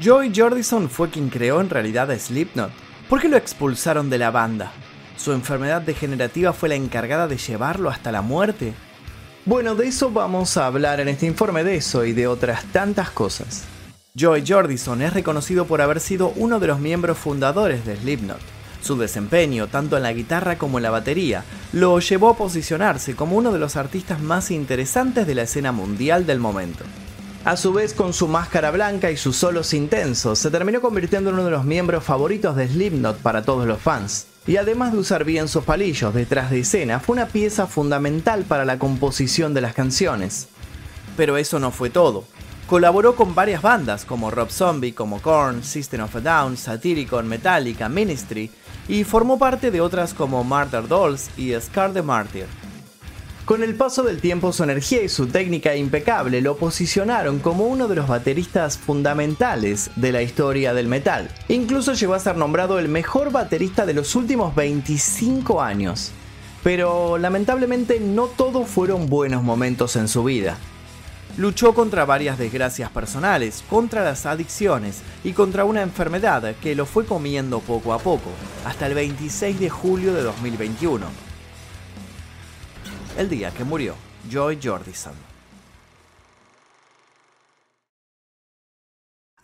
Joey Jordison fue quien creó en realidad a Slipknot. ¿Por qué lo expulsaron de la banda? ¿Su enfermedad degenerativa fue la encargada de llevarlo hasta la muerte? Bueno, de eso vamos a hablar en este informe de eso y de otras tantas cosas. Joey Jordison es reconocido por haber sido uno de los miembros fundadores de Slipknot. Su desempeño, tanto en la guitarra como en la batería, lo llevó a posicionarse como uno de los artistas más interesantes de la escena mundial del momento. A su vez, con su máscara blanca y sus solos intensos, se terminó convirtiendo en uno de los miembros favoritos de Slipknot para todos los fans. Y además de usar bien sus palillos detrás de escena, fue una pieza fundamental para la composición de las canciones. Pero eso no fue todo. Colaboró con varias bandas como Rob Zombie, como Korn, System of a Down, Satyricon, Metallica, Ministry, y formó parte de otras como Martyr Dolls y Scar the Martyr. Con el paso del tiempo su energía y su técnica impecable lo posicionaron como uno de los bateristas fundamentales de la historia del metal. Incluso llegó a ser nombrado el mejor baterista de los últimos 25 años. Pero lamentablemente no todos fueron buenos momentos en su vida. Luchó contra varias desgracias personales, contra las adicciones y contra una enfermedad que lo fue comiendo poco a poco, hasta el 26 de julio de 2021 el día que murió Joy Jordison.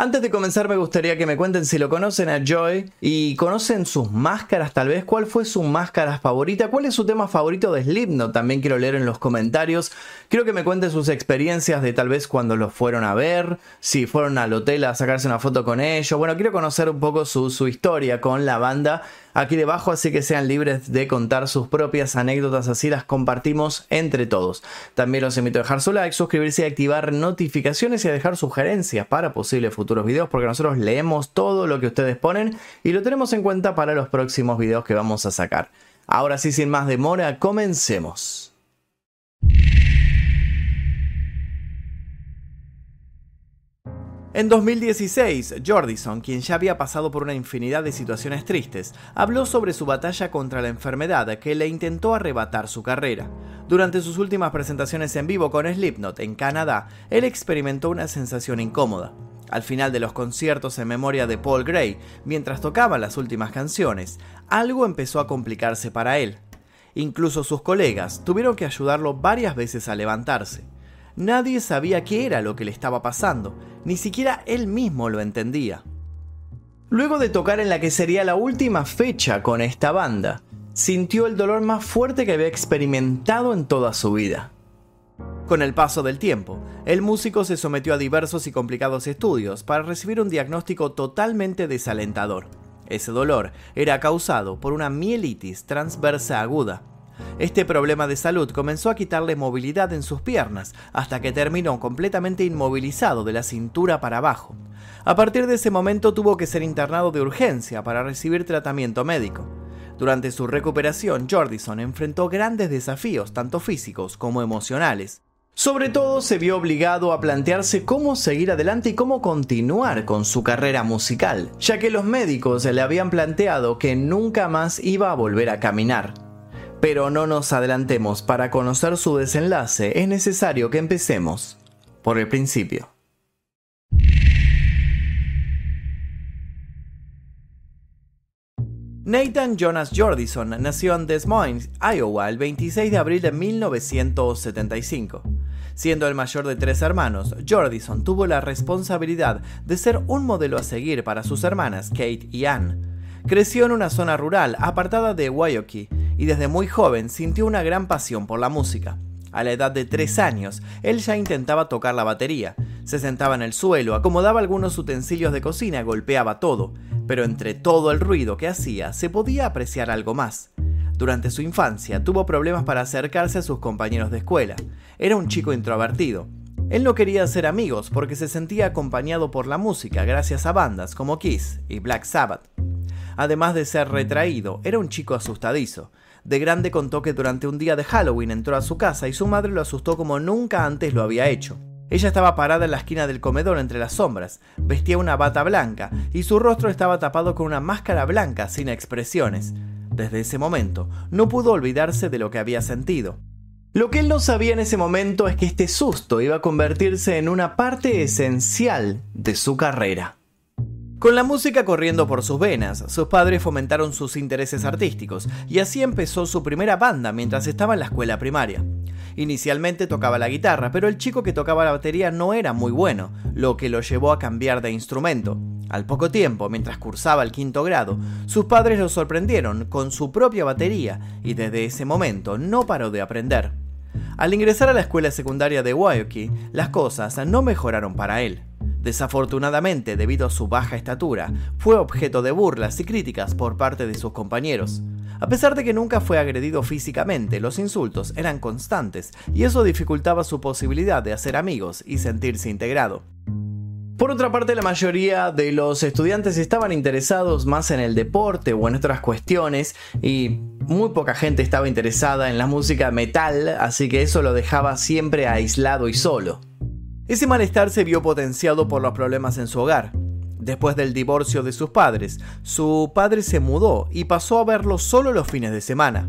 Antes de comenzar me gustaría que me cuenten si lo conocen a Joy y conocen sus máscaras tal vez, cuál fue su máscara favorita, cuál es su tema favorito de Slipknot, también quiero leer en los comentarios. Quiero que me cuenten sus experiencias de tal vez cuando los fueron a ver, si fueron al hotel a sacarse una foto con ellos. Bueno, quiero conocer un poco su, su historia con la banda aquí debajo, así que sean libres de contar sus propias anécdotas, así las compartimos entre todos. También los invito a dejar su like, suscribirse y activar notificaciones y a dejar sugerencias para posibles futuros videos, porque nosotros leemos todo lo que ustedes ponen y lo tenemos en cuenta para los próximos videos que vamos a sacar. Ahora sí, sin más demora, comencemos. En 2016, Jordison, quien ya había pasado por una infinidad de situaciones tristes, habló sobre su batalla contra la enfermedad que le intentó arrebatar su carrera. Durante sus últimas presentaciones en vivo con Slipknot en Canadá, él experimentó una sensación incómoda. Al final de los conciertos en memoria de Paul Gray, mientras tocaba las últimas canciones, algo empezó a complicarse para él. Incluso sus colegas tuvieron que ayudarlo varias veces a levantarse. Nadie sabía qué era lo que le estaba pasando, ni siquiera él mismo lo entendía. Luego de tocar en la que sería la última fecha con esta banda, sintió el dolor más fuerte que había experimentado en toda su vida. Con el paso del tiempo, el músico se sometió a diversos y complicados estudios para recibir un diagnóstico totalmente desalentador. Ese dolor era causado por una mielitis transversa aguda, este problema de salud comenzó a quitarle movilidad en sus piernas, hasta que terminó completamente inmovilizado de la cintura para abajo. A partir de ese momento tuvo que ser internado de urgencia para recibir tratamiento médico. Durante su recuperación, Jordison enfrentó grandes desafíos, tanto físicos como emocionales. Sobre todo se vio obligado a plantearse cómo seguir adelante y cómo continuar con su carrera musical, ya que los médicos le habían planteado que nunca más iba a volver a caminar. Pero no nos adelantemos, para conocer su desenlace es necesario que empecemos por el principio. Nathan Jonas Jordison nació en Des Moines, Iowa, el 26 de abril de 1975. Siendo el mayor de tres hermanos, Jordison tuvo la responsabilidad de ser un modelo a seguir para sus hermanas Kate y Ann. Creció en una zona rural apartada de Waukee y desde muy joven sintió una gran pasión por la música. A la edad de 3 años, él ya intentaba tocar la batería. Se sentaba en el suelo, acomodaba algunos utensilios de cocina, golpeaba todo, pero entre todo el ruido que hacía se podía apreciar algo más. Durante su infancia tuvo problemas para acercarse a sus compañeros de escuela. Era un chico introvertido. Él no quería hacer amigos porque se sentía acompañado por la música gracias a bandas como Kiss y Black Sabbath. Además de ser retraído, era un chico asustadizo. De grande contó que durante un día de Halloween entró a su casa y su madre lo asustó como nunca antes lo había hecho. Ella estaba parada en la esquina del comedor entre las sombras, vestía una bata blanca y su rostro estaba tapado con una máscara blanca sin expresiones. Desde ese momento, no pudo olvidarse de lo que había sentido. Lo que él no sabía en ese momento es que este susto iba a convertirse en una parte esencial de su carrera. Con la música corriendo por sus venas, sus padres fomentaron sus intereses artísticos y así empezó su primera banda mientras estaba en la escuela primaria. Inicialmente tocaba la guitarra, pero el chico que tocaba la batería no era muy bueno, lo que lo llevó a cambiar de instrumento. Al poco tiempo, mientras cursaba el quinto grado, sus padres lo sorprendieron con su propia batería y desde ese momento no paró de aprender. Al ingresar a la escuela secundaria de Waukee, las cosas no mejoraron para él. Desafortunadamente, debido a su baja estatura, fue objeto de burlas y críticas por parte de sus compañeros. A pesar de que nunca fue agredido físicamente, los insultos eran constantes y eso dificultaba su posibilidad de hacer amigos y sentirse integrado. Por otra parte, la mayoría de los estudiantes estaban interesados más en el deporte o en otras cuestiones y muy poca gente estaba interesada en la música metal, así que eso lo dejaba siempre aislado y solo. Ese malestar se vio potenciado por los problemas en su hogar. Después del divorcio de sus padres, su padre se mudó y pasó a verlo solo los fines de semana.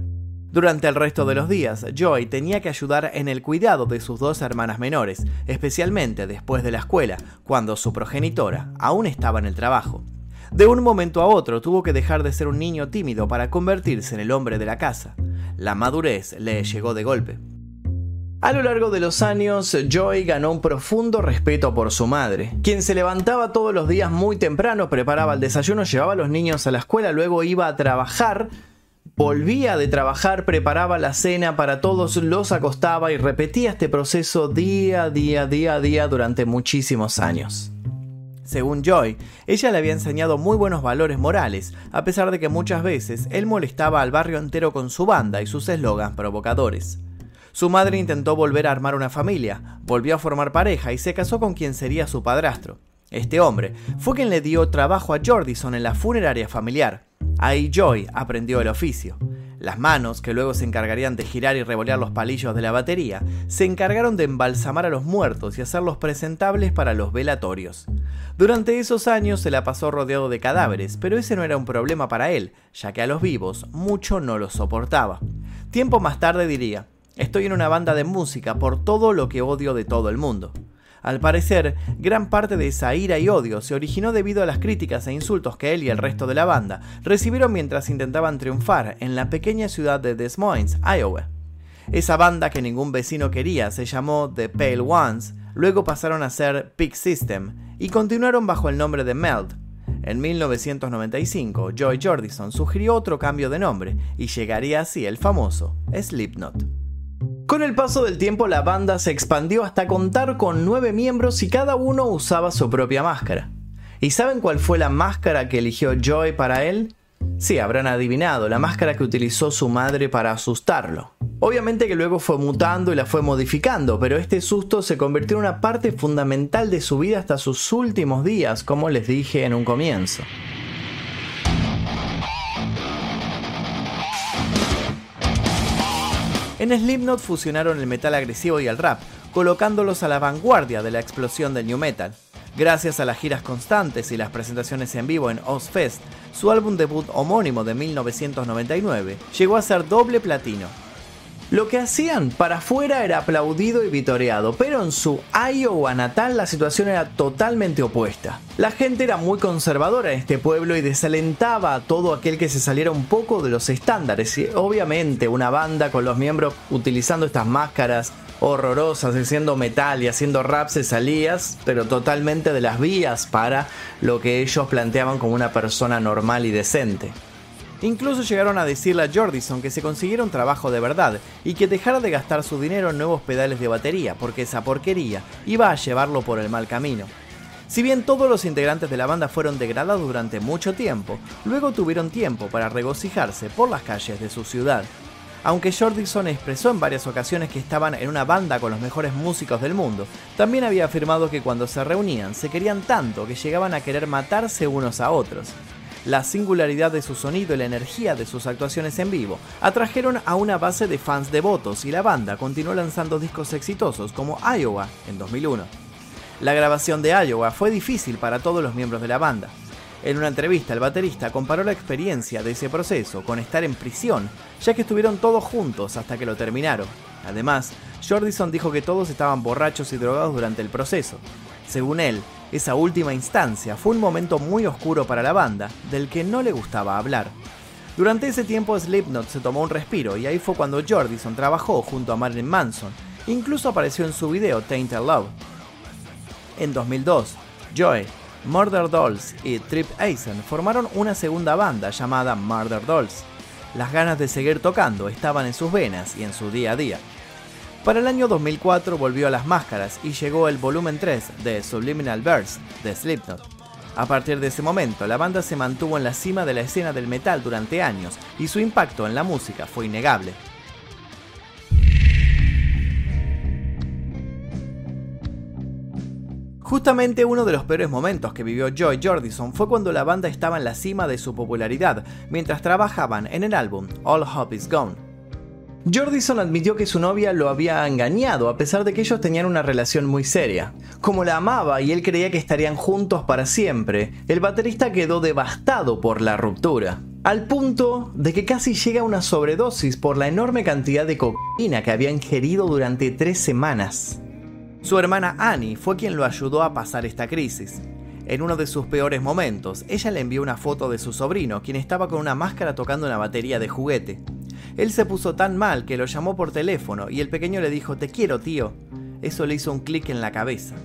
Durante el resto de los días, Joy tenía que ayudar en el cuidado de sus dos hermanas menores, especialmente después de la escuela, cuando su progenitora aún estaba en el trabajo. De un momento a otro tuvo que dejar de ser un niño tímido para convertirse en el hombre de la casa. La madurez le llegó de golpe. A lo largo de los años, Joy ganó un profundo respeto por su madre, quien se levantaba todos los días muy temprano, preparaba el desayuno, llevaba a los niños a la escuela, luego iba a trabajar, volvía de trabajar, preparaba la cena para todos, los acostaba y repetía este proceso día, día, día, día durante muchísimos años. Según Joy, ella le había enseñado muy buenos valores morales, a pesar de que muchas veces él molestaba al barrio entero con su banda y sus eslogans provocadores. Su madre intentó volver a armar una familia, volvió a formar pareja y se casó con quien sería su padrastro. Este hombre fue quien le dio trabajo a Jordison en la funeraria familiar. Ahí Joy aprendió el oficio. Las manos, que luego se encargarían de girar y revolear los palillos de la batería, se encargaron de embalsamar a los muertos y hacerlos presentables para los velatorios. Durante esos años se la pasó rodeado de cadáveres, pero ese no era un problema para él, ya que a los vivos mucho no los soportaba. Tiempo más tarde diría, Estoy en una banda de música por todo lo que odio de todo el mundo. Al parecer, gran parte de esa ira y odio se originó debido a las críticas e insultos que él y el resto de la banda recibieron mientras intentaban triunfar en la pequeña ciudad de Des Moines, Iowa. Esa banda que ningún vecino quería se llamó The Pale Ones, luego pasaron a ser Peak System y continuaron bajo el nombre de Meld. En 1995, Joy Jordison sugirió otro cambio de nombre y llegaría así el famoso Slipknot. Con el paso del tiempo la banda se expandió hasta contar con nueve miembros y cada uno usaba su propia máscara. ¿Y saben cuál fue la máscara que eligió Joy para él? Sí, habrán adivinado, la máscara que utilizó su madre para asustarlo. Obviamente que luego fue mutando y la fue modificando, pero este susto se convirtió en una parte fundamental de su vida hasta sus últimos días, como les dije en un comienzo. En Slipknot fusionaron el metal agresivo y el rap, colocándolos a la vanguardia de la explosión del new metal. Gracias a las giras constantes y las presentaciones en vivo en Ozfest, su álbum debut homónimo de 1999 llegó a ser doble platino, lo que hacían para afuera era aplaudido y vitoreado, pero en su Iowa natal la situación era totalmente opuesta. La gente era muy conservadora en este pueblo y desalentaba a todo aquel que se saliera un poco de los estándares. Y obviamente una banda con los miembros utilizando estas máscaras horrorosas, haciendo metal y haciendo rap se salías, pero totalmente de las vías para lo que ellos planteaban como una persona normal y decente. Incluso llegaron a decirle a Jordison que se consiguiera un trabajo de verdad y que dejara de gastar su dinero en nuevos pedales de batería, porque esa porquería iba a llevarlo por el mal camino. Si bien todos los integrantes de la banda fueron degradados durante mucho tiempo, luego tuvieron tiempo para regocijarse por las calles de su ciudad. Aunque Jordison expresó en varias ocasiones que estaban en una banda con los mejores músicos del mundo, también había afirmado que cuando se reunían se querían tanto que llegaban a querer matarse unos a otros. La singularidad de su sonido y la energía de sus actuaciones en vivo atrajeron a una base de fans devotos y la banda continuó lanzando discos exitosos como Iowa en 2001. La grabación de Iowa fue difícil para todos los miembros de la banda. En una entrevista, el baterista comparó la experiencia de ese proceso con estar en prisión, ya que estuvieron todos juntos hasta que lo terminaron. Además, Jordison dijo que todos estaban borrachos y drogados durante el proceso. Según él, Esa última instancia fue un momento muy oscuro para la banda, del que no le gustaba hablar. Durante ese tiempo Slipknot se tomó un respiro y ahí fue cuando Jordison trabajó junto a Marilyn Manson, incluso apareció en su video Tainted Love. En 2002, Joy, Murder Dolls y Trip Eisen formaron una segunda banda llamada Murder Dolls. Las ganas de seguir tocando estaban en sus venas y en su día a día. Para el año 2004 volvió a las máscaras y llegó el volumen 3 de Subliminal Verse de Slipknot. A partir de ese momento, la banda se mantuvo en la cima de la escena del metal durante años y su impacto en la música fue innegable. Justamente uno de los peores momentos que vivió Joy Jordison fue cuando la banda estaba en la cima de su popularidad, mientras trabajaban en el álbum All Hope Is Gone. Jordison admitió que su novia lo había engañado a pesar de que ellos tenían una relación muy seria. Como la amaba y él creía que estarían juntos para siempre, el baterista quedó devastado por la ruptura. Al punto de que casi llega a una sobredosis por la enorme cantidad de cocaína que había ingerido durante tres semanas. Su hermana Annie fue quien lo ayudó a pasar esta crisis. En uno de sus peores momentos, ella le envió una foto de su sobrino, quien estaba con una máscara tocando una batería de juguete. Él se puso tan mal que lo llamó por teléfono y el pequeño le dijo, te quiero tío. Eso le hizo un clic en la cabeza.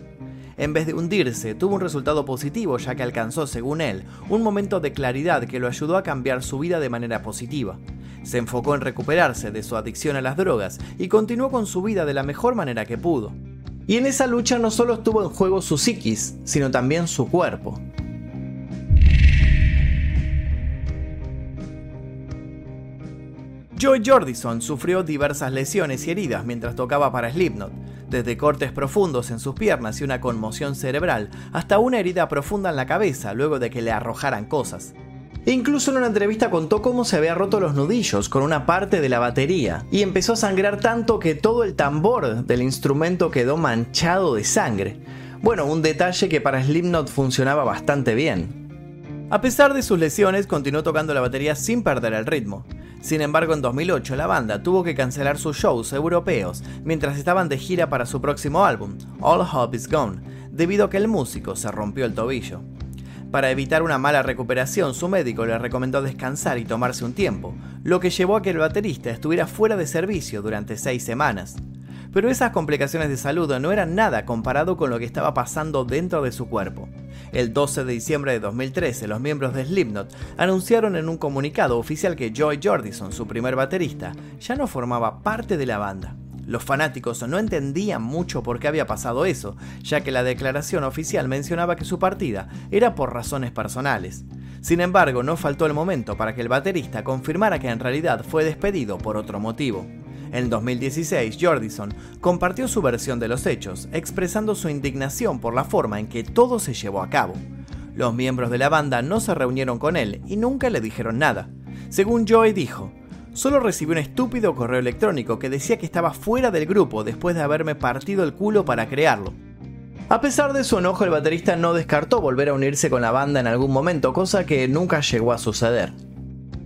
En vez de hundirse, tuvo un resultado positivo ya que alcanzó, según él, un momento de claridad que lo ayudó a cambiar su vida de manera positiva. Se enfocó en recuperarse de su adicción a las drogas y continuó con su vida de la mejor manera que pudo. Y en esa lucha no solo estuvo en juego su psiquis, sino también su cuerpo. Joy Jordison sufrió diversas lesiones y heridas mientras tocaba para Slipknot, desde cortes profundos en sus piernas y una conmoción cerebral, hasta una herida profunda en la cabeza luego de que le arrojaran cosas. E incluso en una entrevista contó cómo se había roto los nudillos con una parte de la batería y empezó a sangrar tanto que todo el tambor del instrumento quedó manchado de sangre. Bueno, un detalle que para Slipknot funcionaba bastante bien. A pesar de sus lesiones, continuó tocando la batería sin perder el ritmo. Sin embargo, en 2008 la banda tuvo que cancelar sus shows europeos mientras estaban de gira para su próximo álbum, All Hope Is Gone, debido a que el músico se rompió el tobillo. Para evitar una mala recuperación, su médico le recomendó descansar y tomarse un tiempo, lo que llevó a que el baterista estuviera fuera de servicio durante seis semanas. Pero esas complicaciones de salud no eran nada comparado con lo que estaba pasando dentro de su cuerpo. El 12 de diciembre de 2013, los miembros de Slipknot anunciaron en un comunicado oficial que Joy Jordison, su primer baterista, ya no formaba parte de la banda. Los fanáticos no entendían mucho por qué había pasado eso, ya que la declaración oficial mencionaba que su partida era por razones personales. Sin embargo, no faltó el momento para que el baterista confirmara que en realidad fue despedido por otro motivo. En 2016, Jordison compartió su versión de los hechos, expresando su indignación por la forma en que todo se llevó a cabo. Los miembros de la banda no se reunieron con él y nunca le dijeron nada. Según Joy dijo, Solo recibí un estúpido correo electrónico que decía que estaba fuera del grupo después de haberme partido el culo para crearlo. A pesar de su enojo, el baterista no descartó volver a unirse con la banda en algún momento, cosa que nunca llegó a suceder.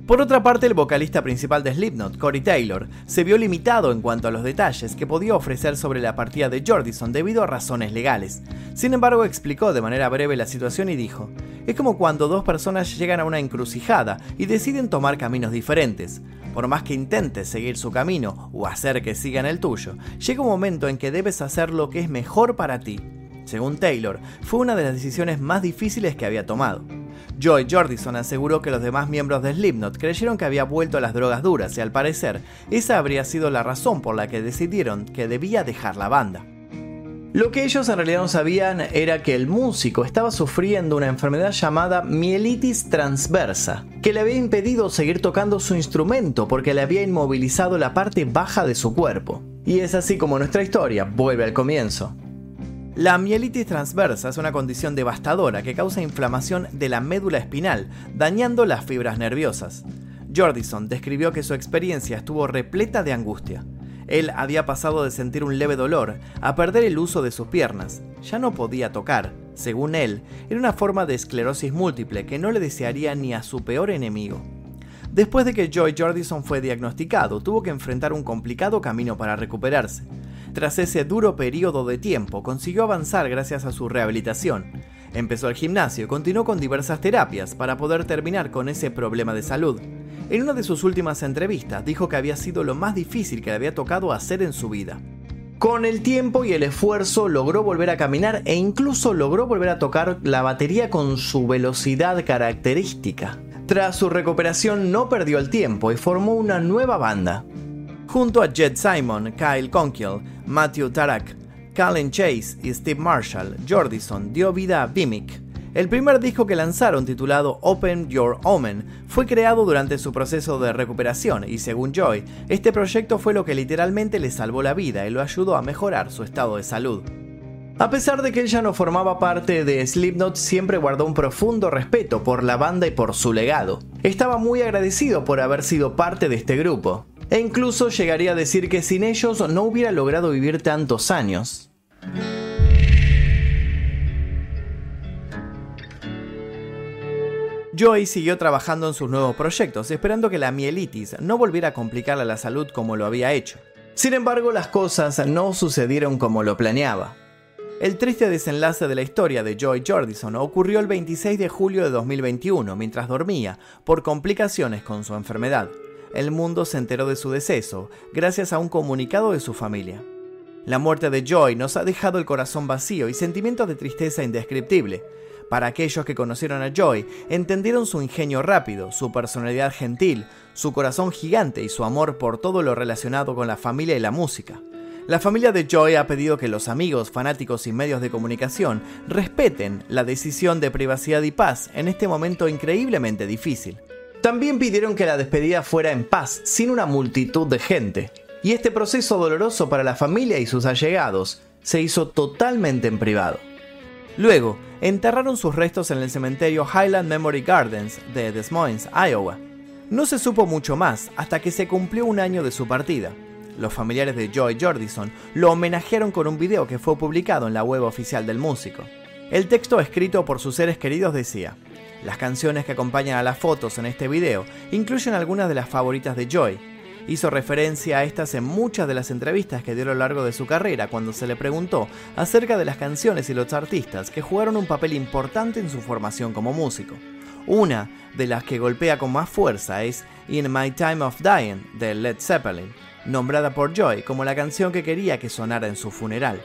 Por otra parte, el vocalista principal de Slipknot, Corey Taylor, se vio limitado en cuanto a los detalles que podía ofrecer sobre la partida de Jordison debido a razones legales. Sin embargo, explicó de manera breve la situación y dijo, es como cuando dos personas llegan a una encrucijada y deciden tomar caminos diferentes. Por más que intentes seguir su camino o hacer que sigan el tuyo, llega un momento en que debes hacer lo que es mejor para ti. Según Taylor, fue una de las decisiones más difíciles que había tomado. Joy Jordison aseguró que los demás miembros de Slipknot creyeron que había vuelto a las drogas duras y al parecer esa habría sido la razón por la que decidieron que debía dejar la banda. Lo que ellos en realidad no sabían era que el músico estaba sufriendo una enfermedad llamada mielitis transversa, que le había impedido seguir tocando su instrumento porque le había inmovilizado la parte baja de su cuerpo. Y es así como nuestra historia vuelve al comienzo. La mielitis transversa es una condición devastadora que causa inflamación de la médula espinal, dañando las fibras nerviosas. Jordison describió que su experiencia estuvo repleta de angustia. Él había pasado de sentir un leve dolor a perder el uso de sus piernas. Ya no podía tocar. Según él, era una forma de esclerosis múltiple que no le desearía ni a su peor enemigo. Después de que Joy Jordison fue diagnosticado, tuvo que enfrentar un complicado camino para recuperarse. Tras ese duro periodo de tiempo, consiguió avanzar gracias a su rehabilitación. Empezó el gimnasio y continuó con diversas terapias para poder terminar con ese problema de salud. En una de sus últimas entrevistas dijo que había sido lo más difícil que le había tocado hacer en su vida. Con el tiempo y el esfuerzo logró volver a caminar e incluso logró volver a tocar la batería con su velocidad característica. Tras su recuperación no perdió el tiempo y formó una nueva banda. Junto a Jed Simon, Kyle Conkiel, Matthew Tarak, Colin Chase y Steve Marshall, Jordison dio vida a Vimic, el primer disco que lanzaron, titulado Open Your Omen, fue creado durante su proceso de recuperación y según Joy, este proyecto fue lo que literalmente le salvó la vida y lo ayudó a mejorar su estado de salud. A pesar de que él ya no formaba parte de Slipknot, siempre guardó un profundo respeto por la banda y por su legado. Estaba muy agradecido por haber sido parte de este grupo, e incluso llegaría a decir que sin ellos no hubiera logrado vivir tantos años. Joey siguió trabajando en sus nuevos proyectos, esperando que la mielitis no volviera a complicarle la salud como lo había hecho. Sin embargo, las cosas no sucedieron como lo planeaba. El triste desenlace de la historia de Joy Jordison ocurrió el 26 de julio de 2021 mientras dormía por complicaciones con su enfermedad. El mundo se enteró de su deceso gracias a un comunicado de su familia. La muerte de Joy nos ha dejado el corazón vacío y sentimientos de tristeza indescriptible. Para aquellos que conocieron a Joy, entendieron su ingenio rápido, su personalidad gentil, su corazón gigante y su amor por todo lo relacionado con la familia y la música. La familia de Joy ha pedido que los amigos, fanáticos y medios de comunicación respeten la decisión de privacidad y paz en este momento increíblemente difícil. También pidieron que la despedida fuera en paz, sin una multitud de gente. Y este proceso doloroso para la familia y sus allegados se hizo totalmente en privado. Luego, enterraron sus restos en el cementerio Highland Memory Gardens de Des Moines, Iowa. No se supo mucho más hasta que se cumplió un año de su partida. Los familiares de Joy Jordison lo homenajearon con un video que fue publicado en la web oficial del músico. El texto escrito por sus seres queridos decía, las canciones que acompañan a las fotos en este video incluyen algunas de las favoritas de Joy, Hizo referencia a estas en muchas de las entrevistas que dio a lo largo de su carrera cuando se le preguntó acerca de las canciones y los artistas que jugaron un papel importante en su formación como músico. Una de las que golpea con más fuerza es In My Time of Dying de Led Zeppelin, nombrada por Joy como la canción que quería que sonara en su funeral.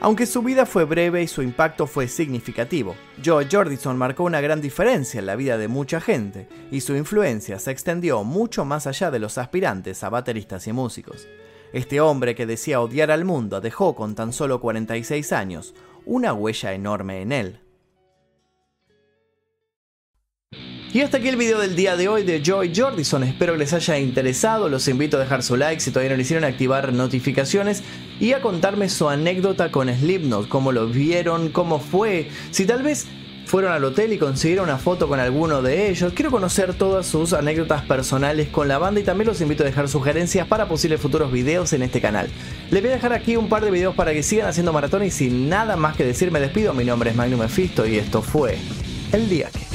Aunque su vida fue breve y su impacto fue significativo, Joe Jordison marcó una gran diferencia en la vida de mucha gente y su influencia se extendió mucho más allá de los aspirantes a bateristas y músicos. Este hombre que decía odiar al mundo dejó con tan solo 46 años una huella enorme en él. Y hasta aquí el video del día de hoy de Joy Jordison. Espero que les haya interesado. Los invito a dejar su like si todavía no lo hicieron, activar notificaciones y a contarme su anécdota con Slipknot, cómo lo vieron, cómo fue, si tal vez fueron al hotel y consiguieron una foto con alguno de ellos. Quiero conocer todas sus anécdotas personales con la banda y también los invito a dejar sugerencias para posibles futuros videos en este canal. Les voy a dejar aquí un par de videos para que sigan haciendo maratón y sin nada más que decir me despido. Mi nombre es Magnum Mephisto y esto fue El Día Que...